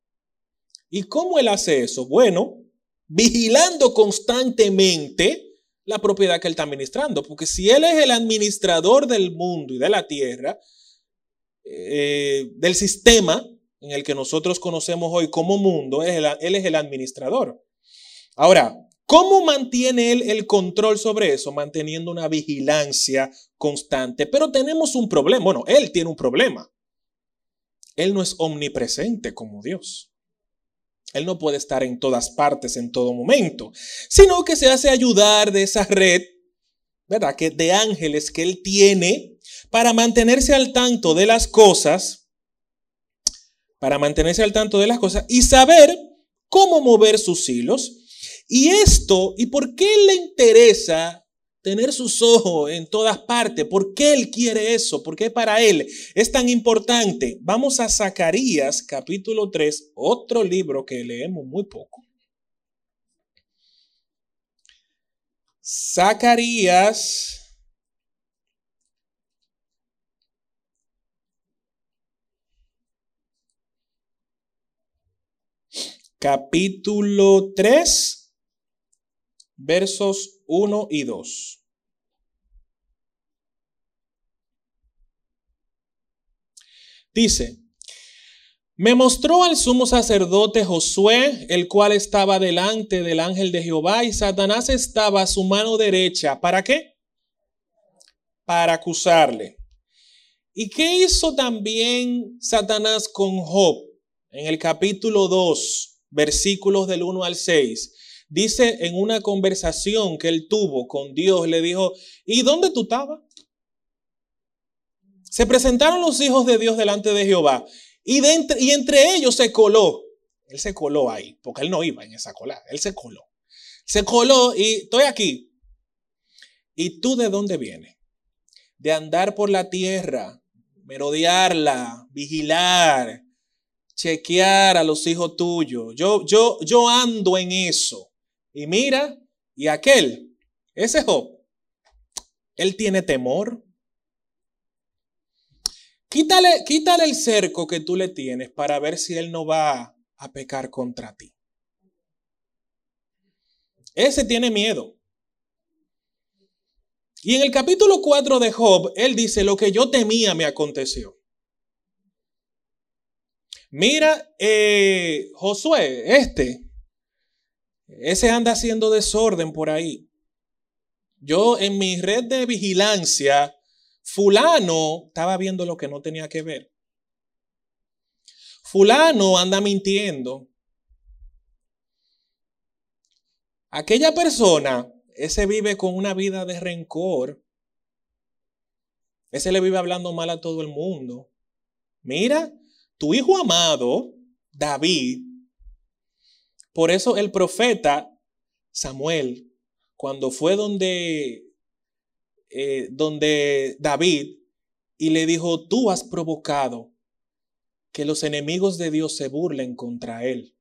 ¿Y cómo él hace eso? Bueno, vigilando constantemente la propiedad que él está administrando. Porque si él es el administrador del mundo y de la tierra, eh, del sistema en el que nosotros conocemos hoy como mundo, él es el administrador. Ahora, ¿cómo mantiene él el control sobre eso? Manteniendo una vigilancia constante. Pero tenemos un problema. Bueno, él tiene un problema. Él no es omnipresente como Dios. Él no puede estar en todas partes en todo momento, sino que se hace ayudar de esa red, ¿verdad? Que de ángeles que él tiene para mantenerse al tanto de las cosas, para mantenerse al tanto de las cosas y saber cómo mover sus hilos. Y esto, ¿y por qué le interesa tener sus ojos en todas partes. ¿Por qué Él quiere eso? ¿Por qué para Él es tan importante? Vamos a Zacarías capítulo 3, otro libro que leemos muy poco. Zacarías capítulo 3, versos 1 y 2. Dice, me mostró al sumo sacerdote Josué, el cual estaba delante del ángel de Jehová, y Satanás estaba a su mano derecha. ¿Para qué? Para acusarle. ¿Y qué hizo también Satanás con Job? En el capítulo 2, versículos del 1 al 6. Dice en una conversación que él tuvo con Dios, le dijo, ¿y dónde tú estabas? Se presentaron los hijos de Dios delante de Jehová y, y entre ellos se coló. Él se coló ahí, porque él no iba en esa cola, él se coló. Se coló y estoy aquí. ¿Y tú de dónde vienes? De andar por la tierra, merodearla, vigilar, chequear a los hijos tuyos. Yo, yo, yo ando en eso. Y mira, y aquel, ese Job, él tiene temor. Quítale, quítale el cerco que tú le tienes para ver si él no va a pecar contra ti. Ese tiene miedo. Y en el capítulo 4 de Job, él dice, lo que yo temía me aconteció. Mira, eh, Josué, este, ese anda haciendo desorden por ahí. Yo en mi red de vigilancia, fulano estaba viendo lo que no tenía que ver. Fulano anda mintiendo. Aquella persona, ese vive con una vida de rencor. Ese le vive hablando mal a todo el mundo. Mira, tu hijo amado, David, por eso el profeta Samuel, cuando fue donde, eh, donde David y le dijo, tú has provocado que los enemigos de Dios se burlen contra él.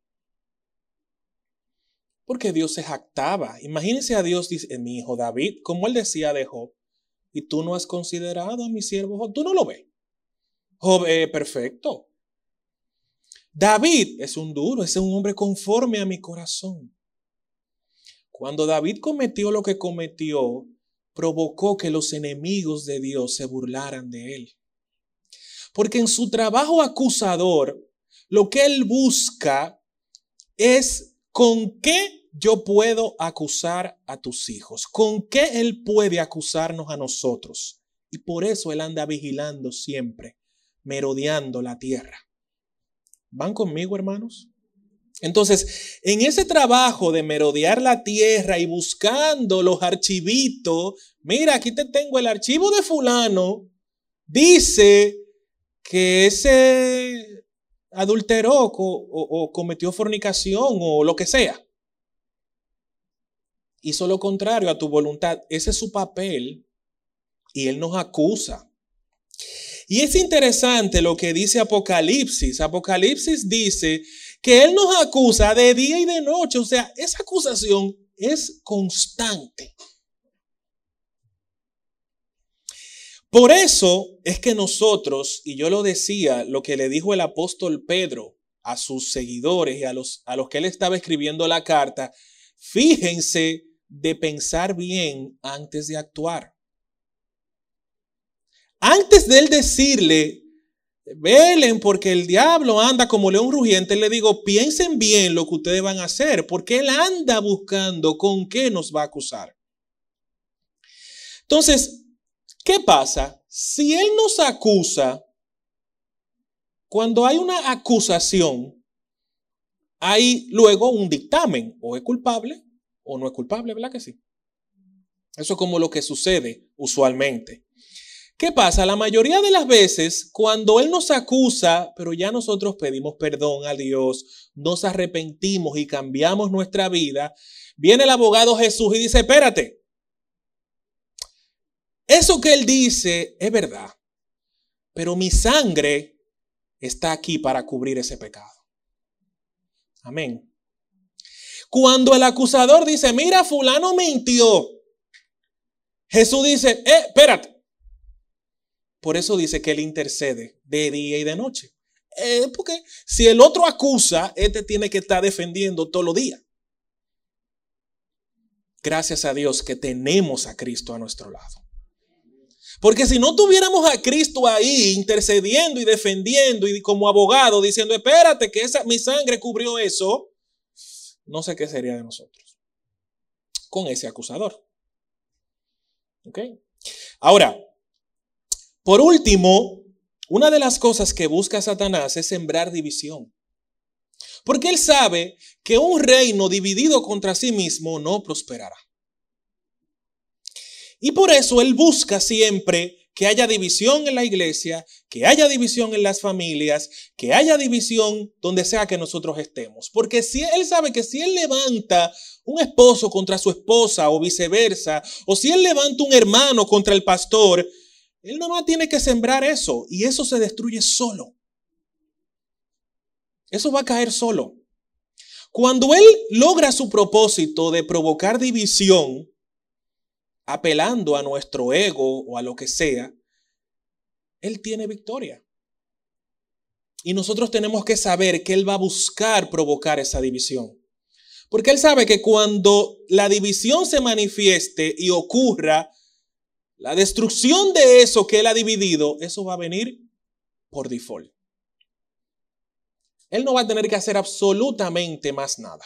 Porque Dios se jactaba. Imagínense a Dios, dice, mi hijo David, como él decía de Job, y tú no has considerado a mi siervo Job, tú no lo ves. Job, eh, perfecto. David es un duro, es un hombre conforme a mi corazón. Cuando David cometió lo que cometió, provocó que los enemigos de Dios se burlaran de él. Porque en su trabajo acusador, lo que él busca es con qué yo puedo acusar a tus hijos, con qué él puede acusarnos a nosotros. Y por eso él anda vigilando siempre, merodeando la tierra. ¿Van conmigo, hermanos? Entonces, en ese trabajo de merodear la tierra y buscando los archivitos, mira, aquí te tengo el archivo de fulano, dice que ese adulteró o, cometió fornicación o lo que sea. Hizo lo contrario a tu voluntad. Ese es su papel y él nos acusa. Y es interesante lo que dice Apocalipsis. Apocalipsis dice que Él nos acusa de día y de noche. O sea, esa acusación es constante. Por eso es que nosotros, y yo lo decía, lo que le dijo el apóstol Pedro a sus seguidores y a los, a los que él estaba escribiendo la carta, fíjense de pensar bien antes de actuar. Antes de él decirle, velen porque el diablo anda como león rugiente, le digo, piensen bien lo que ustedes van a hacer, porque él anda buscando con qué nos va a acusar. Entonces, ¿qué pasa? Si él nos acusa, cuando hay una acusación, hay luego un dictamen, o es culpable o no es culpable, ¿verdad que sí? Eso es como lo que sucede usualmente. ¿Qué pasa? La mayoría de las veces, cuando Él nos acusa, pero ya nosotros pedimos perdón a Dios, nos arrepentimos y cambiamos nuestra vida, viene el abogado Jesús y dice, espérate, eso que Él dice es verdad, pero mi sangre está aquí para cubrir ese pecado. Amén. Cuando el acusador dice, mira, fulano mintió, Jesús dice, eh, espérate. Por eso dice que Él intercede de día y de noche. Eh, porque si el otro acusa, este tiene que estar defendiendo todos los días. Gracias a Dios que tenemos a Cristo a nuestro lado. Porque si no tuviéramos a Cristo ahí intercediendo y defendiendo y como abogado diciendo, espérate que esa, mi sangre cubrió eso, no sé qué sería de nosotros con ese acusador. ¿Ok? Ahora, por último, una de las cosas que busca Satanás es sembrar división. Porque él sabe que un reino dividido contra sí mismo no prosperará. Y por eso él busca siempre que haya división en la iglesia, que haya división en las familias, que haya división donde sea que nosotros estemos. Porque si él sabe que si él levanta un esposo contra su esposa o viceversa, o si él levanta un hermano contra el pastor, él nada más tiene que sembrar eso y eso se destruye solo. Eso va a caer solo. Cuando él logra su propósito de provocar división, apelando a nuestro ego o a lo que sea, él tiene victoria. Y nosotros tenemos que saber que él va a buscar provocar esa división. Porque él sabe que cuando la división se manifieste y ocurra, la destrucción de eso que Él ha dividido, eso va a venir por default. Él no va a tener que hacer absolutamente más nada.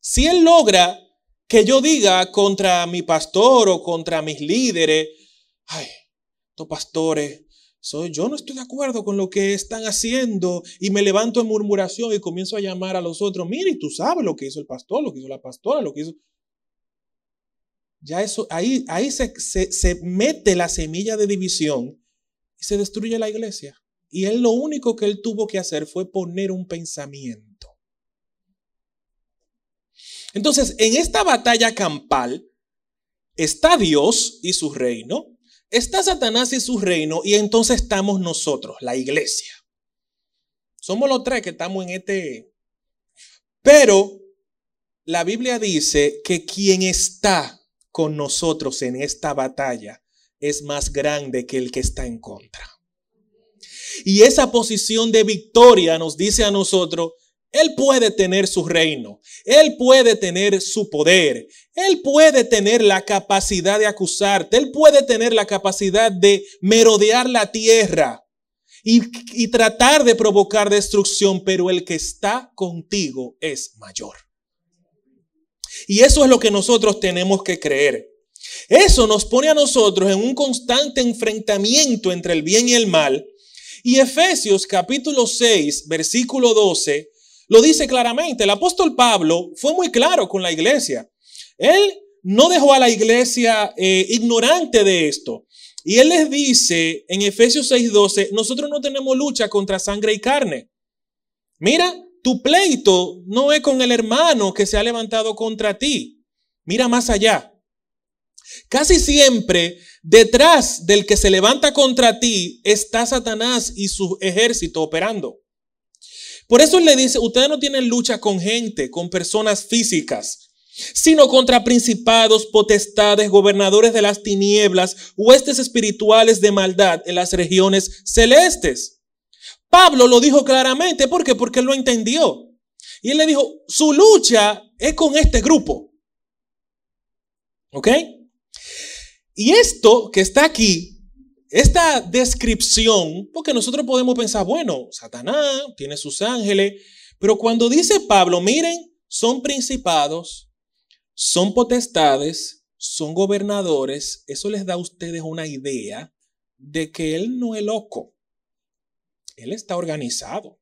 Si Él logra que yo diga contra mi pastor o contra mis líderes, ay, estos pastores, soy, yo no estoy de acuerdo con lo que están haciendo y me levanto en murmuración y comienzo a llamar a los otros, mire, tú sabes lo que hizo el pastor, lo que hizo la pastora, lo que hizo... Ya eso, ahí, ahí se, se mete la semilla de división y se destruye la iglesia. Y él lo único que él tuvo que hacer fue poner un pensamiento. Entonces, en esta batalla campal está Dios y su reino, está Satanás y su reino, y entonces estamos nosotros, la iglesia. Somos los tres que estamos en este Pero la Biblia dice que quien está con nosotros en esta batalla es más grande que el que está en contra. Y esa posición de victoria nos dice a nosotros, Él puede tener su reino, Él puede tener su poder, Él puede tener la capacidad de acusarte, Él puede tener la capacidad de merodear la tierra y, y tratar de provocar destrucción, pero el que está contigo es mayor. Y eso es lo que nosotros tenemos que creer. Eso nos pone a nosotros en un constante enfrentamiento entre el bien y el mal. Y Efesios capítulo 6, versículo 12, lo dice claramente. El apóstol Pablo fue muy claro con la iglesia. Él no dejó a la iglesia eh, ignorante de esto. Y él les dice en Efesios 6:12, nosotros no tenemos lucha contra sangre y carne. Mira, tu pleito no es con el hermano que se ha levantado contra ti. Mira más allá. Casi siempre detrás del que se levanta contra ti está Satanás y su ejército operando. Por eso le dice, ustedes no tienen lucha con gente, con personas físicas, sino contra principados, potestades, gobernadores de las tinieblas, huestes espirituales de maldad en las regiones celestes. Pablo lo dijo claramente, ¿por qué? Porque él lo entendió. Y él le dijo, su lucha es con este grupo. ¿Ok? Y esto que está aquí, esta descripción, porque nosotros podemos pensar, bueno, Satanás tiene sus ángeles, pero cuando dice Pablo, miren, son principados, son potestades, son gobernadores, eso les da a ustedes una idea de que él no es loco, él está organizado,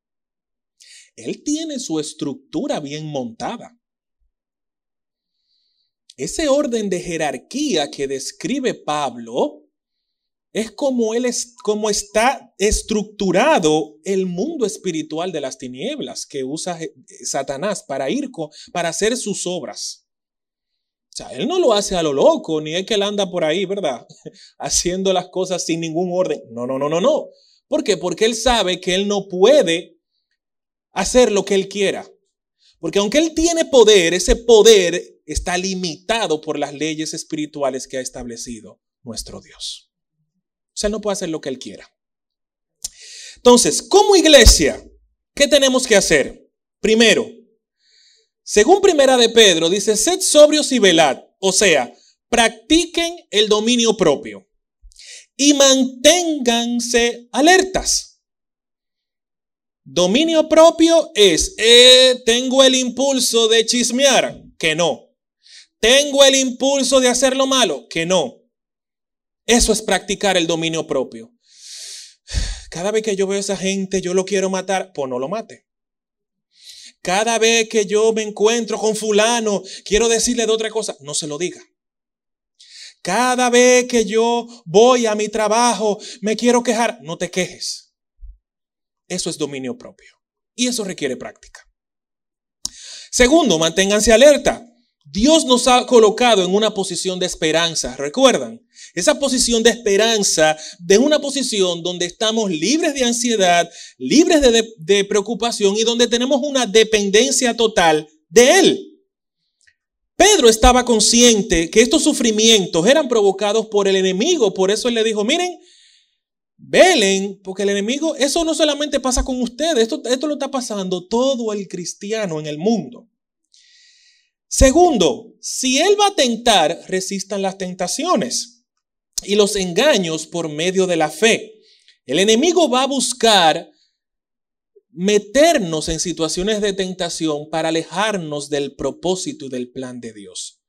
él tiene su estructura bien montada. Ese orden de jerarquía que describe Pablo es como él es como está estructurado el mundo espiritual de las tinieblas que usa Satanás para ir para hacer sus obras. O sea, él no lo hace a lo loco, ni es que él anda por ahí, ¿verdad? Haciendo las cosas sin ningún orden. No, no, no, no, no. ¿Por qué? Porque él sabe que él no puede hacer lo que él quiera. Porque aunque él tiene poder, ese poder está limitado por las leyes espirituales que ha establecido nuestro Dios. O sea, no puede hacer lo que Él quiera. Entonces, como iglesia, ¿qué tenemos que hacer? Primero, según Primera de Pedro, dice, sed sobrios y velad. O sea, practiquen el dominio propio y manténganse alertas. Dominio propio es, eh, tengo el impulso de chismear, que no. ¿Tengo el impulso de hacer lo malo? Que no. Eso es practicar el dominio propio. Cada vez que yo veo a esa gente, yo lo quiero matar, pues no lo mate. Cada vez que yo me encuentro con fulano, quiero decirle de otra cosa, no se lo diga. Cada vez que yo voy a mi trabajo, me quiero quejar, no te quejes. Eso es dominio propio. Y eso requiere práctica. Segundo, manténganse alerta. Dios nos ha colocado en una posición de esperanza, ¿recuerdan? Esa posición de esperanza, de una posición donde estamos libres de ansiedad, libres de, de, preocupación y donde tenemos una dependencia total de Él. Pedro estaba consciente que estos sufrimientos eran provocados por el enemigo, por eso él le dijo, miren, velen, porque el enemigo, eso no solamente pasa con ustedes, esto, esto lo está pasando todo el cristiano en el mundo. Segundo, si Él va a tentar, resistan las tentaciones y los engaños por medio de la fe. El enemigo va a buscar meternos en situaciones de tentación para alejarnos del propósito del plan de Dios,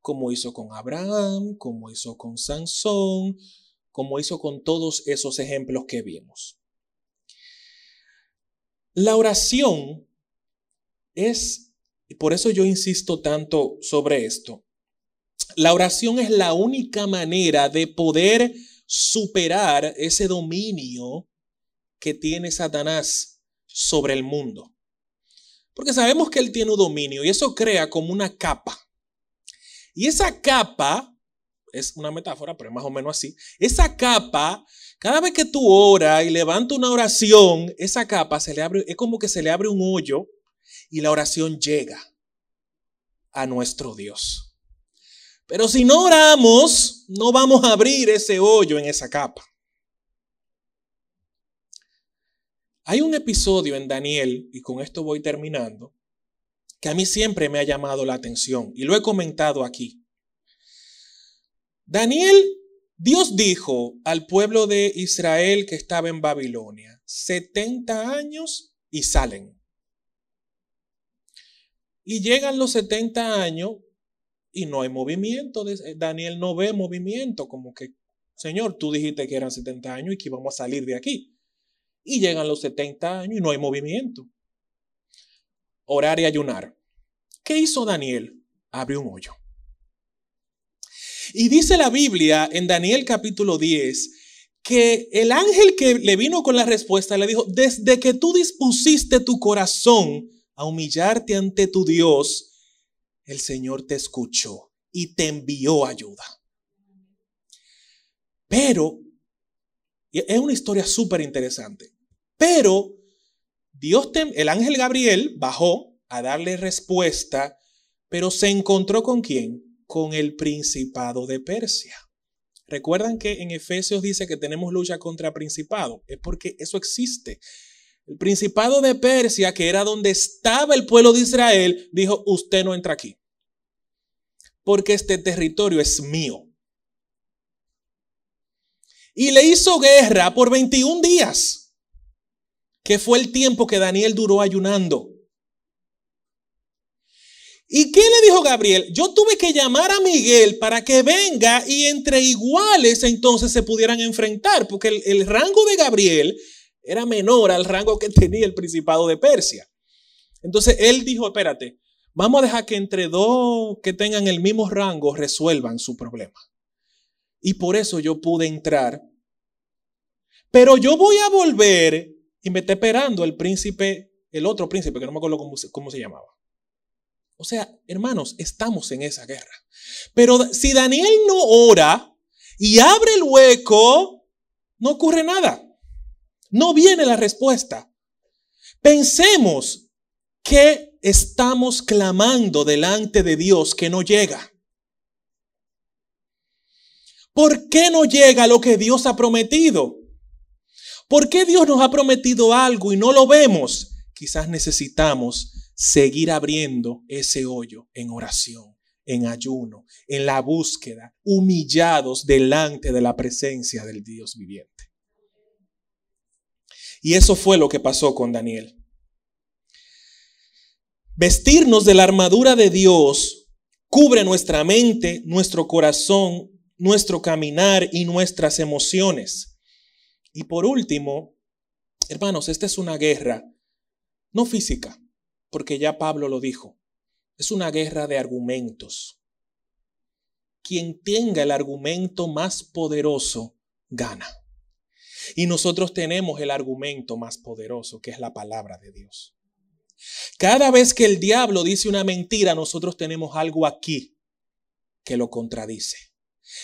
como hizo con Abraham, como hizo con Sansón, como hizo con todos esos ejemplos que vimos. La oración es y por eso yo insisto tanto sobre esto. La oración es la única manera de poder superar ese dominio que tiene Satanás sobre el mundo. Porque sabemos que él tiene un dominio y eso crea como una capa. Y esa capa, es una metáfora, pero es más o menos así, esa capa, cada vez que tú oras y levantas una oración, esa capa se le abre, es como que se le abre un hoyo y la oración llega a nuestro Dios. Pero si no oramos, no vamos a abrir ese hoyo en esa capa. Hay un episodio en Daniel, y con esto voy terminando, que a mí siempre me ha llamado la atención y lo he comentado aquí. Daniel, Dios dijo al pueblo de Israel que estaba en Babilonia, 70 años y salen. Y llegan los 70 años y no hay movimiento. Daniel no ve movimiento, como que, Señor, tú dijiste que eran 70 años y que íbamos a salir de aquí. Y llegan los 70 años y no hay movimiento. Orar y ayunar. ¿Qué hizo Daniel? Abrió un hoyo. Y dice la Biblia en Daniel capítulo 10 que el ángel que le vino con la respuesta le dijo, desde que tú dispusiste tu corazón a humillarte ante tu Dios, el Señor te escuchó y te envió ayuda. Pero, es una historia súper interesante, pero Dios, el ángel Gabriel bajó a darle respuesta, pero se encontró con quién? Con el principado de Persia. Recuerdan que en Efesios dice que tenemos lucha contra principado, es porque eso existe. El principado de Persia, que era donde estaba el pueblo de Israel, dijo, usted no entra aquí, porque este territorio es mío. Y le hizo guerra por 21 días, que fue el tiempo que Daniel duró ayunando. ¿Y qué le dijo Gabriel? Yo tuve que llamar a Miguel para que venga y entre iguales entonces se pudieran enfrentar, porque el, rango de Gabriel era menor al rango que tenía el Principado de Persia. Entonces él dijo, espérate, vamos a dejar que entre dos que tengan el mismo rango resuelvan su problema. Y por eso yo pude entrar. Pero yo voy a volver y me está esperando el príncipe, el otro príncipe, que no me acuerdo cómo, se llamaba. O sea, hermanos, estamos en esa guerra. Pero si Daniel no ora y abre el hueco, no ocurre nada. No viene la respuesta. Pensemos que estamos clamando delante de Dios que no llega. ¿Por qué no llega lo que Dios ha prometido? ¿Por qué Dios nos ha prometido algo y no lo vemos? Quizás necesitamos seguir abriendo ese hoyo en oración, en ayuno, en la búsqueda, humillados delante de la presencia del Dios viviente. Y eso fue lo que pasó con Daniel. Vestirnos de la armadura de Dios cubre nuestra mente, nuestro corazón, nuestro caminar y nuestras emociones. Y por último, hermanos, esta es una guerra no física, porque ya Pablo lo dijo, es una guerra de argumentos. Quien tenga el argumento más poderoso gana. Y nosotros tenemos el argumento más poderoso, que es la palabra de Dios. Cada vez que el diablo dice una mentira, nosotros tenemos algo aquí que lo contradice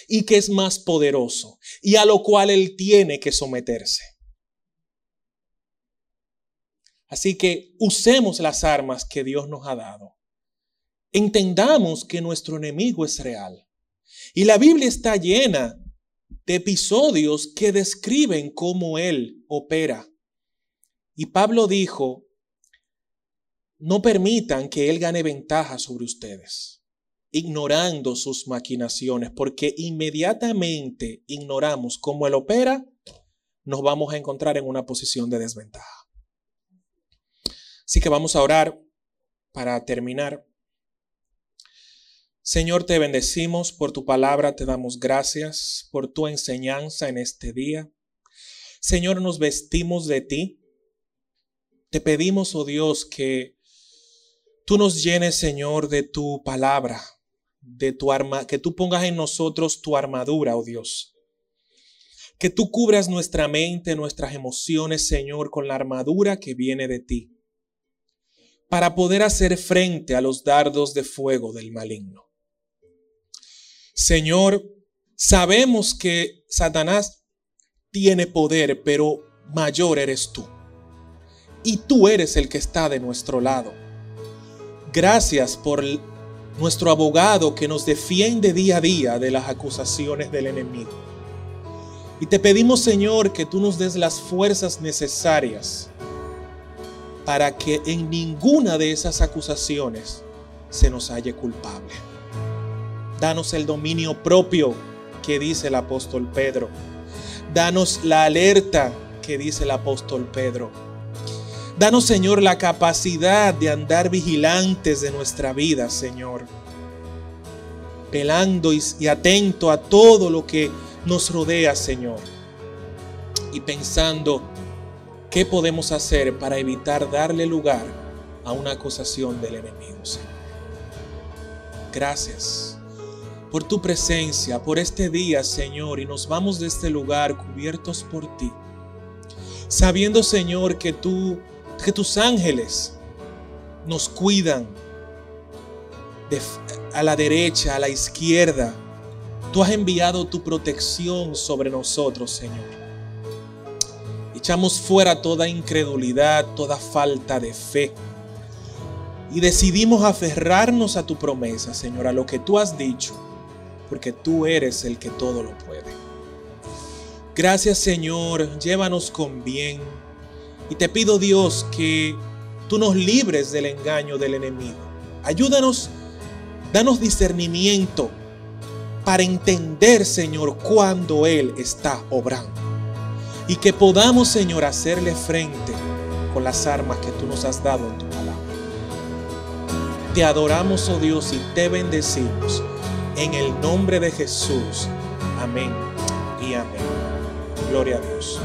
y que es más poderoso y a lo cual él tiene que someterse. Así que usemos las armas que Dios nos ha dado. Entendamos que nuestro enemigo es real. Y la Biblia está llena de episodios que describen cómo Él opera. Y Pablo dijo, no permitan que Él gane ventaja sobre ustedes, ignorando sus maquinaciones, porque inmediatamente ignoramos cómo Él opera, nos vamos a encontrar en una posición de desventaja. Así que vamos a orar para terminar. Señor, te bendecimos por tu palabra, te damos gracias por tu enseñanza en este día. Señor, nos vestimos de ti. Te pedimos, oh Dios, que tú nos llenes, Señor, de tu palabra, de tu arma, que tú pongas en nosotros tu armadura, oh Dios. Que tú cubras nuestra mente, nuestras emociones, Señor, con la armadura que viene de ti, para poder hacer frente a los dardos de fuego del maligno. Señor, sabemos que Satanás tiene poder, pero mayor eres tú. Y tú eres el que está de nuestro lado. Gracias por nuestro abogado que nos defiende día a día de las acusaciones del enemigo. Y te pedimos, Señor, que tú nos des las fuerzas necesarias para que en ninguna de esas acusaciones se nos halle culpable. Danos el dominio propio que dice el apóstol Pedro. Danos la alerta que dice el apóstol Pedro. Danos, Señor, la capacidad de andar vigilantes de nuestra vida, Señor. Pelando y, atento a todo lo que nos rodea, Señor. Y pensando qué podemos hacer para evitar darle lugar a una acusación del enemigo, Señor. Gracias por tu presencia, por este día, Señor, y nos vamos de este lugar cubiertos por ti. Sabiendo, Señor, que tú que tus ángeles nos cuidan a la derecha, a la izquierda. Tú has enviado tu protección sobre nosotros, Señor. Echamos fuera toda incredulidad, toda falta de fe. Y decidimos aferrarnos a tu promesa, Señor, a lo que tú has dicho, porque tú eres el que todo lo puede. Gracias, Señor. Llévanos con bien y te pido Dios que tú nos libres del engaño del enemigo. Ayúdanos, danos discernimiento para entender, Señor, cuando Él está obrando. Y que podamos, Señor, hacerle frente con las armas que tú nos has dado en tu palabra. Te adoramos, oh Dios, y te bendecimos. En el nombre de Jesús. Amén y amén. Gloria a Dios.